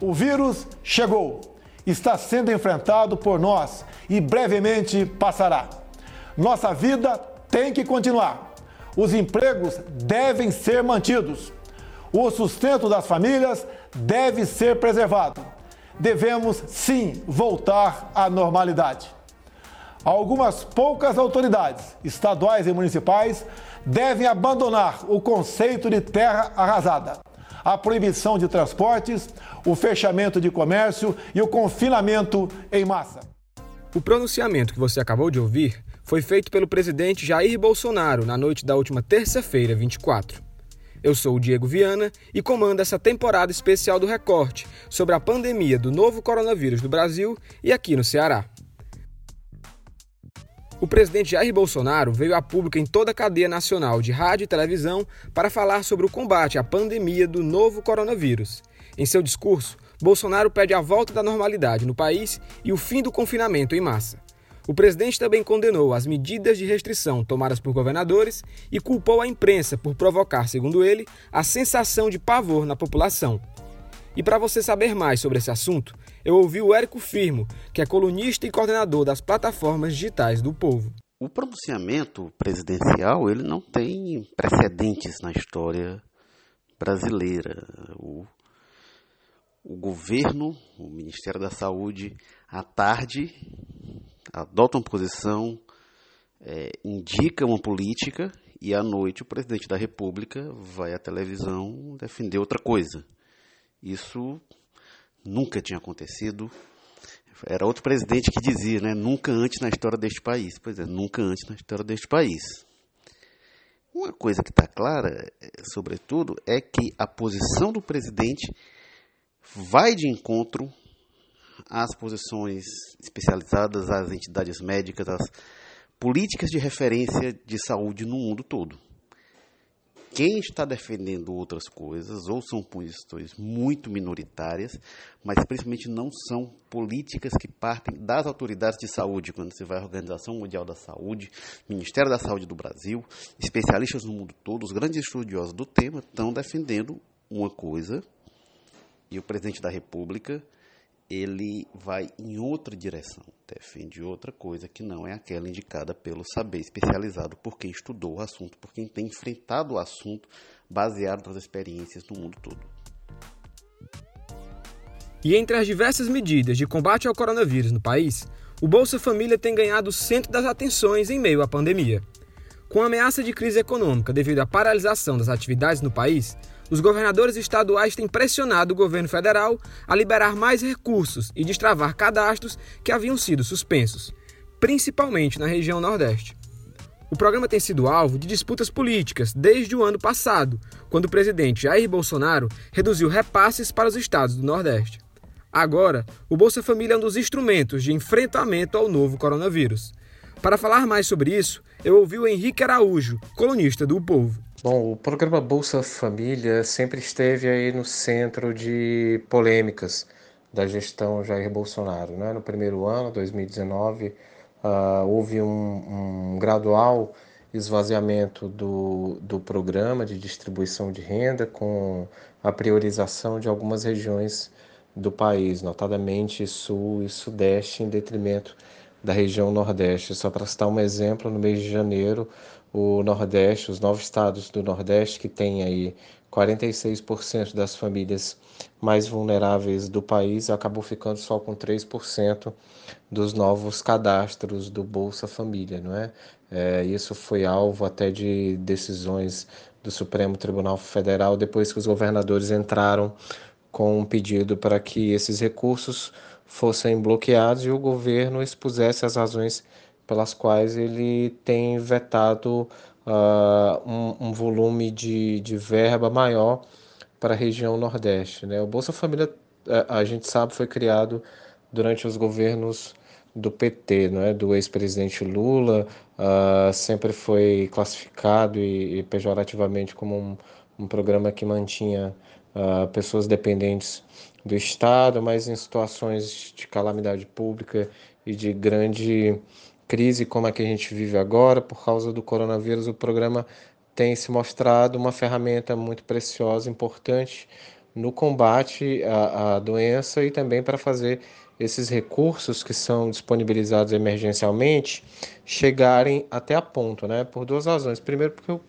O vírus chegou, está sendo enfrentado por nós e brevemente passará. Nossa vida tem que continuar. Os empregos devem ser mantidos. O sustento das famílias deve ser preservado. Devemos sim voltar à normalidade. Algumas poucas autoridades, estaduais e municipais, devem abandonar o conceito de terra arrasada, a proibição de transportes, o fechamento de comércio e o confinamento em massa. O pronunciamento que você acabou de ouvir foi feito pelo presidente Jair Bolsonaro na noite da última terça-feira, 24. Eu sou o Diego Viana e comando essa temporada especial do Recorte sobre a pandemia do novo coronavírus no Brasil e aqui no Ceará. O presidente Jair Bolsonaro veio a público em toda a cadeia nacional de rádio e televisão para falar sobre o combate à pandemia do novo coronavírus. Em seu discurso, Bolsonaro pede a volta da normalidade no país e o fim do confinamento em massa. O presidente também condenou as medidas de restrição tomadas por governadores e culpou a imprensa por provocar, segundo ele, a sensação de pavor na população. E para você saber mais sobre esse assunto, eu ouvi o Érico Firmo, que é colunista e coordenador das plataformas digitais do Povo. O pronunciamento presidencial ele não tem precedentes na história brasileira. O, o governo, o Ministério da Saúde, à tarde adota uma posição, é, indica uma política e à noite o presidente da República vai à televisão defender outra coisa. Isso nunca tinha acontecido. Era outro presidente que dizia, né? Nunca antes na história deste país. Pois é, nunca antes na história deste país. Uma coisa que está clara, é, sobretudo, é que a posição do presidente vai de encontro às posições especializadas, às entidades médicas, às políticas de referência de saúde no mundo todo quem está defendendo outras coisas ou são posições muito minoritárias, mas principalmente não são políticas que partem das autoridades de saúde, quando você vai à Organização Mundial da Saúde, Ministério da Saúde do Brasil, especialistas no mundo todo, os grandes estudiosos do tema estão defendendo uma coisa e o presidente da República ele vai em outra direção, defende outra coisa que não é aquela indicada pelo saber especializado por quem estudou o assunto, por quem tem enfrentado o assunto baseado nas experiências no mundo todo. E entre as diversas medidas de combate ao coronavírus no país, o Bolsa Família tem ganhado o centro das atenções em meio à pandemia. Com a ameaça de crise econômica devido à paralisação das atividades no país, os governadores estaduais têm pressionado o governo federal a liberar mais recursos e destravar cadastros que haviam sido suspensos, principalmente na região Nordeste. O programa tem sido alvo de disputas políticas desde o ano passado, quando o presidente Jair Bolsonaro reduziu repasses para os estados do Nordeste. Agora, o Bolsa Família é um dos instrumentos de enfrentamento ao novo coronavírus. Para falar mais sobre isso, eu ouvi o Henrique Araújo, colunista do o Povo. Bom, o programa Bolsa Família sempre esteve aí no centro de polêmicas da gestão Jair Bolsonaro. Né? No primeiro ano, 2019, uh, ah, houve um, um, gradual esvaziamento do, do programa de distribuição de renda com a priorização de algumas regiões do país, notadamente Sul e Sudeste, em detrimento da região Nordeste. Só para citar um exemplo, no mês de janeiro, o Nordeste, os nove estados do Nordeste, que tem aí 46% das famílias mais vulneráveis do país, acabou ficando só com 3% dos novos cadastros do Bolsa Família, não é? é? Isso foi alvo até de decisões do Supremo Tribunal Federal depois que os governadores entraram com um pedido para que esses recursos fossem bloqueados e o governo expusesse as razões pelas quais ele tem vetado uh, um, um, volume de, de verba maior para a região Nordeste. Né? O Bolsa Família, a, a gente sabe, foi criado durante os governos do PT, não é? do ex-presidente Lula, uh, sempre foi classificado e, e pejorativamente como um, um, programa que mantinha uh, pessoas dependentes do Estado, mas em situações de calamidade pública e de grande crise como a que a gente vive agora, por causa do coronavírus, o programa tem se mostrado uma ferramenta muito preciosa, importante no combate à, à doença e também para fazer esses recursos que são disponibilizados emergencialmente chegarem até a ponto, né? Por duas razões. Primeiro, porque o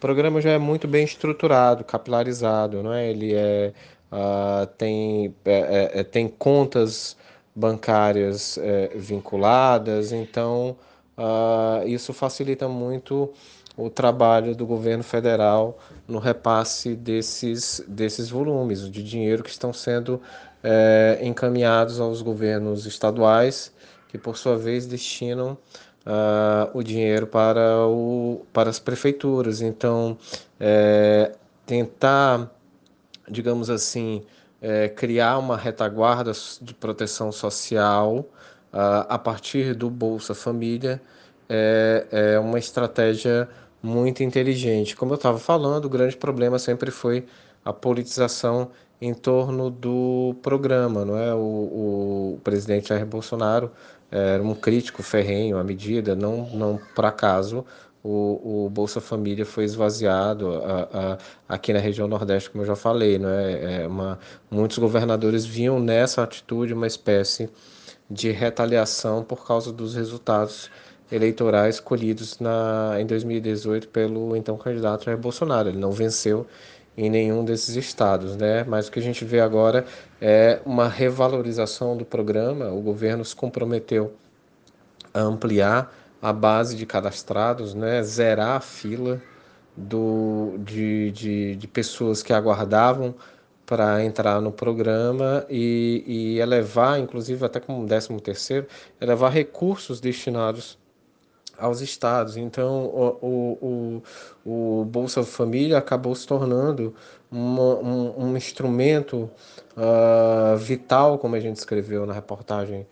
programa já é muito bem estruturado, capilarizado, não é? Ele é, uh, tem, é, é, é, tem contas bancárias é, vinculadas, então uh, isso facilita muito o trabalho do governo federal no repasse desses, desses volumes de dinheiro que estão sendo é, encaminhados aos governos estaduais, que por sua vez destinam uh, o dinheiro para, o, para as prefeituras. Então, é, tentar, digamos assim, é, criar uma retaguarda de proteção social a partir do Bolsa Família é, é uma estratégia muito inteligente. Como eu estava falando, o grande problema sempre foi a politização em torno do programa, não é? O, o presidente Jair Bolsonaro era um crítico ferrenho à medida, não, não por acaso o, o Bolsa Família foi esvaziado a, a, aqui na região Nordeste, como eu já falei, não é? é uma, muitos governadores viam nessa atitude uma espécie de retaliação por causa dos resultados eleitorais colhidos na, em 2018 pelo então candidato Jair Bolsonaro. Ele não venceu em nenhum desses estados, né? Mas o que a gente vê agora é uma revalorização do programa. O governo se comprometeu a ampliar a base de cadastrados, né? Zerar a fila do, de, de, de pessoas que aguardavam para entrar no programa e, e elevar, inclusive até como décimo terceiro, elevar recursos destinados aos estados. Então, o, o, o, Bolsa Família acabou se tornando uma, um, um, instrumento uh, vital, como a gente escreveu na reportagem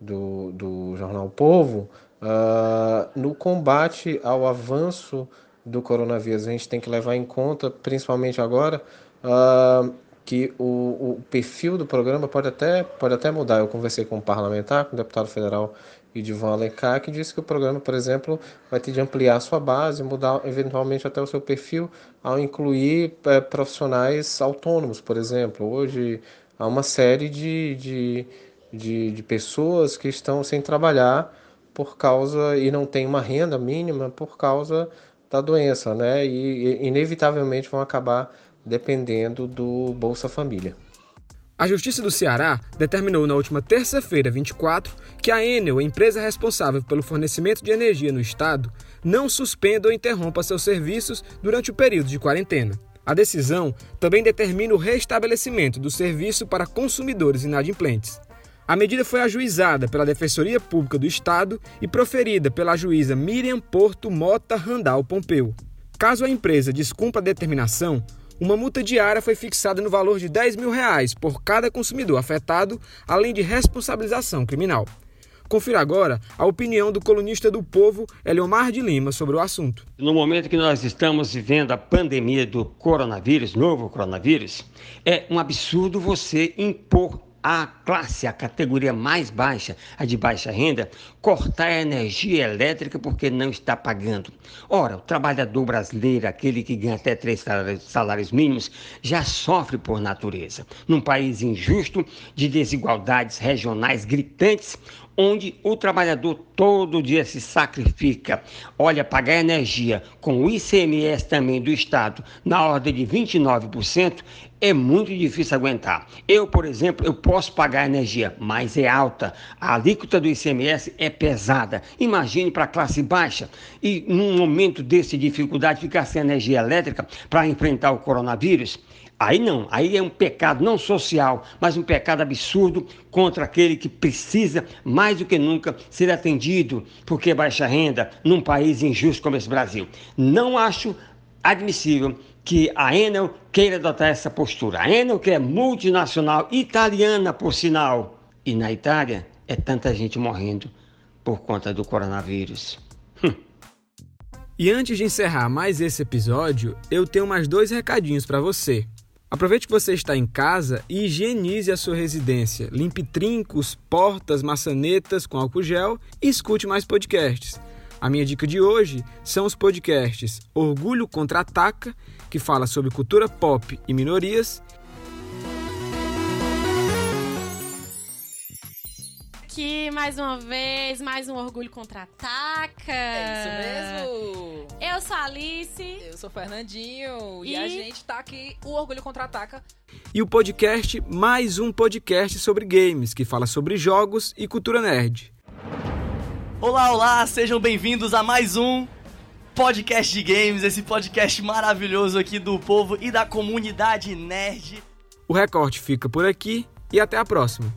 do, do jornal Povo, uh, no combate ao avanço do coronavírus. A gente tem que levar em conta, principalmente agora, uh, que o, o perfil do programa pode até, pode até mudar. Eu conversei com um parlamentar, com um deputado federal e de Van Alencar, que disse que o programa, por exemplo, vai ter de ampliar a sua base, mudar eventualmente até o seu perfil, ao incluir é, profissionais autônomos, por exemplo. Hoje há uma série de, de, de, de pessoas que estão sem trabalhar por causa e não tem uma renda mínima por causa da doença, né? E inevitavelmente vão acabar dependendo do Bolsa Família. A Justiça do Ceará determinou na última terça-feira, 24, que a Enel, empresa responsável pelo fornecimento de energia no estado, não suspenda ou interrompa seus serviços durante o período de quarentena. A decisão também determina o restabelecimento do serviço para consumidores inadimplentes. A medida foi ajuizada pela Defensoria Pública do Estado e proferida pela juíza Miriam Porto Mota Randal Pompeu. Caso a empresa descumpra a determinação, uma multa diária foi fixada no valor de 10 mil reais por cada consumidor afetado, além de responsabilização criminal. Confira agora a opinião do colunista do Povo, Eliomar de Lima, sobre o assunto. No momento que nós estamos vivendo a pandemia do coronavírus, novo coronavírus, é um absurdo você impor a classe, a categoria mais baixa, a de baixa renda, cortar a energia elétrica porque não está pagando. Ora, o trabalhador brasileiro, aquele que ganha até três salários mínimos, já sofre por natureza. Num país injusto, de desigualdades regionais gritantes, onde o trabalhador todo dia se sacrifica. Olha, pagar energia com o ICMS também do Estado na ordem de 29% é muito difícil aguentar. Eu, por exemplo, eu posso pagar energia, mas é alta. A alíquota do ICMS é pesada. Imagine para a classe baixa e num momento desse de dificuldade ficar sem energia elétrica para enfrentar o coronavírus. Aí não, aí é um pecado não social, mas um pecado absurdo contra aquele que precisa mais do que nunca ser atendido, porque é baixa renda num país injusto como esse Brasil. Não acho admissível que a Enel queira adotar essa postura. A Enel, que é multinacional italiana, por sinal, e na Itália é tanta gente morrendo por conta do coronavírus. Hum. E antes de encerrar mais esse episódio, eu tenho mais dois recadinhos para você. Aproveite que você está em casa e higienize a sua residência. Limpe trincos, portas, maçanetas com álcool gel e escute mais podcasts. A minha dica de hoje são os podcasts Orgulho Contra-Ataca, que fala sobre cultura pop e minorias, aqui mais uma vez, mais um Orgulho Contra-Ataca. É isso mesmo. Eu sou a Alice. Eu sou o Fernandinho. E, E- a gente tá aqui, o Orgulho Contra-Ataca. E o podcast Mais um Podcast sobre Games, que fala sobre jogos e cultura nerd. Olá, olá, sejam bem-vindos a mais um podcast de games, esse podcast maravilhoso aqui do povo e da comunidade nerd. O recorte fica por aqui e até a próxima.